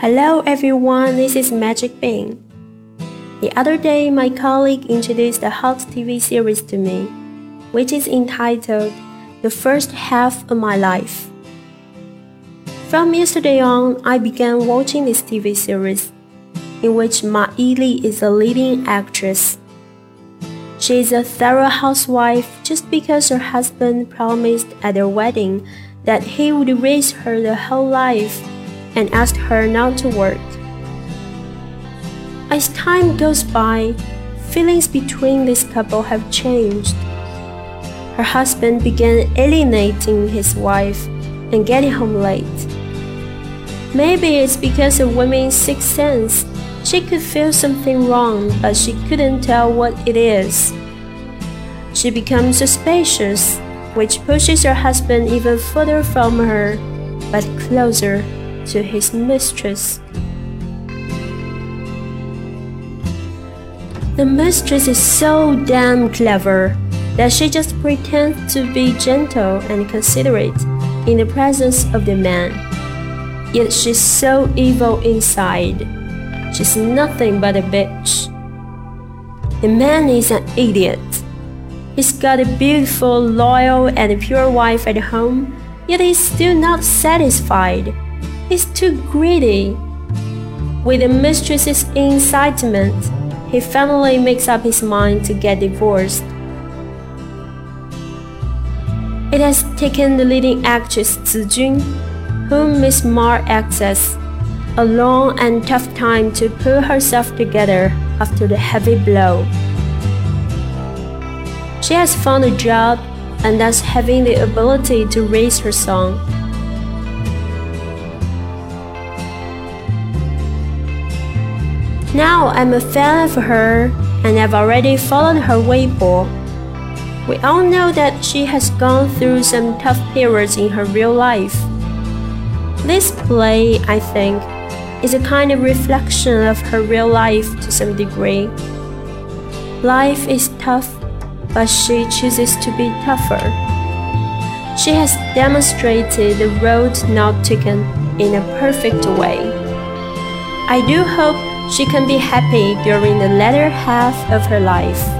Hello everyone, this is Magic Bean. The other day, my colleague introduced a hot TV series to me, which is entitled The First Half of My Life. From yesterday on, I began watching this TV series, in which Ma Yili is a leading actress. She is a thorough housewife just because her husband promised at their wedding that he would raise her the whole life and asked her not to work. As time goes by, feelings between this couple have changed. Her husband began alienating his wife and getting home late. Maybe it's because of women's sixth sense. She could feel something wrong, but she couldn't tell what it is. She becomes suspicious, which pushes her husband even further from her, but closer to his mistress. The mistress is so damn clever that she just pretends to be gentle and considerate in the presence of the man. Yet she's so evil inside. She's nothing but a bitch. The man is an idiot. He's got a beautiful, loyal, and pure wife at home, yet he's still not satisfied. He's too greedy. With the mistress's incitement, he finally makes up his mind to get divorced. It has taken the leading actress Zi Jun, whom Miss Ma acts as, a long and tough time to pull herself together after the heavy blow. She has found a job and thus having the ability to raise her son. Now I'm a fan of her and I've already followed her Weibo. We all know that she has gone through some tough periods in her real life. This play, I think, is a kind of reflection of her real life to some degree. Life is tough, but she chooses to be tougher. She has demonstrated the road not taken in a perfect way. I do hope she can be happy during the latter half of her life.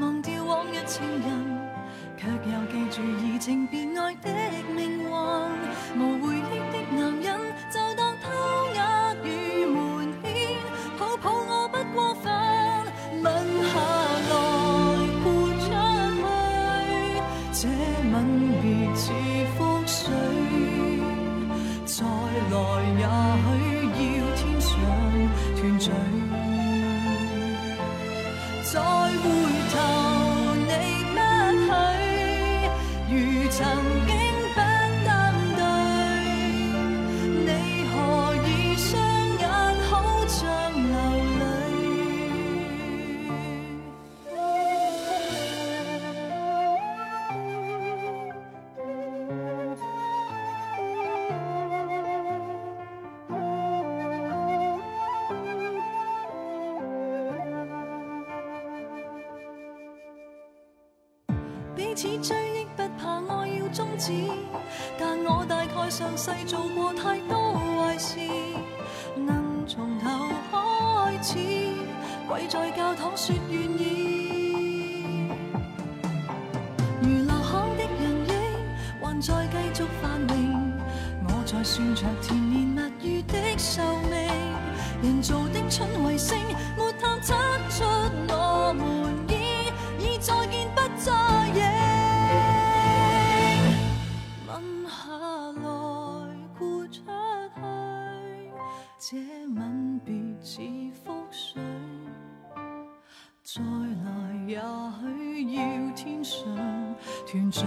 忘掉往日情人，却又记住移情别爱的命运。无回忆的男人，就当偷呃与瞒骗，抱抱我不过分。吻下来，豁出去，这吻别似覆水，再来也许要天上团聚，此追忆，不怕爱要终止。但我大概上世做过太多坏事，能从头开始，跪在教堂说愿意。如留下的人影，还在继续繁荣，我在算着甜言蜜语的寿命。人造的蠢卫星，没探测出。这吻别似覆水再来也许要天上团聚。